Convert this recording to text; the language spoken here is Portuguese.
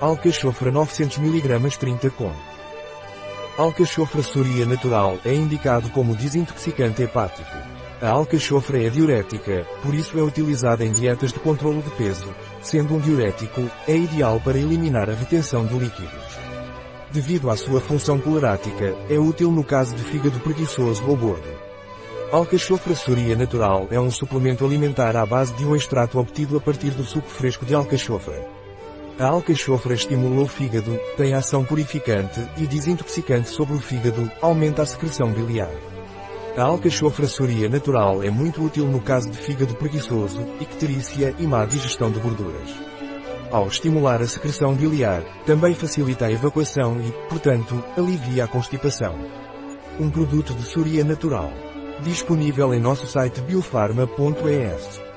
Alcachofra 900 mg 30 com. Alcachofra Soria Natural é indicado como desintoxicante hepático. A alcachofra é diurética, por isso é utilizada em dietas de controlo de peso. Sendo um diurético, é ideal para eliminar a retenção de líquidos. Devido à sua função colorática, é útil no caso de fígado preguiçoso ou gordo. Alcachofra Soria Natural é um suplemento alimentar à base de um extrato obtido a partir do suco fresco de alcachofra. A alcachofra estimula o fígado, tem ação purificante e desintoxicante sobre o fígado, aumenta a secreção biliar. A alcachofra soria natural é muito útil no caso de fígado preguiçoso, icterícia e má digestão de gorduras. Ao estimular a secreção biliar, também facilita a evacuação e, portanto, alivia a constipação. Um produto de Soria Natural. Disponível em nosso site biofarma.es.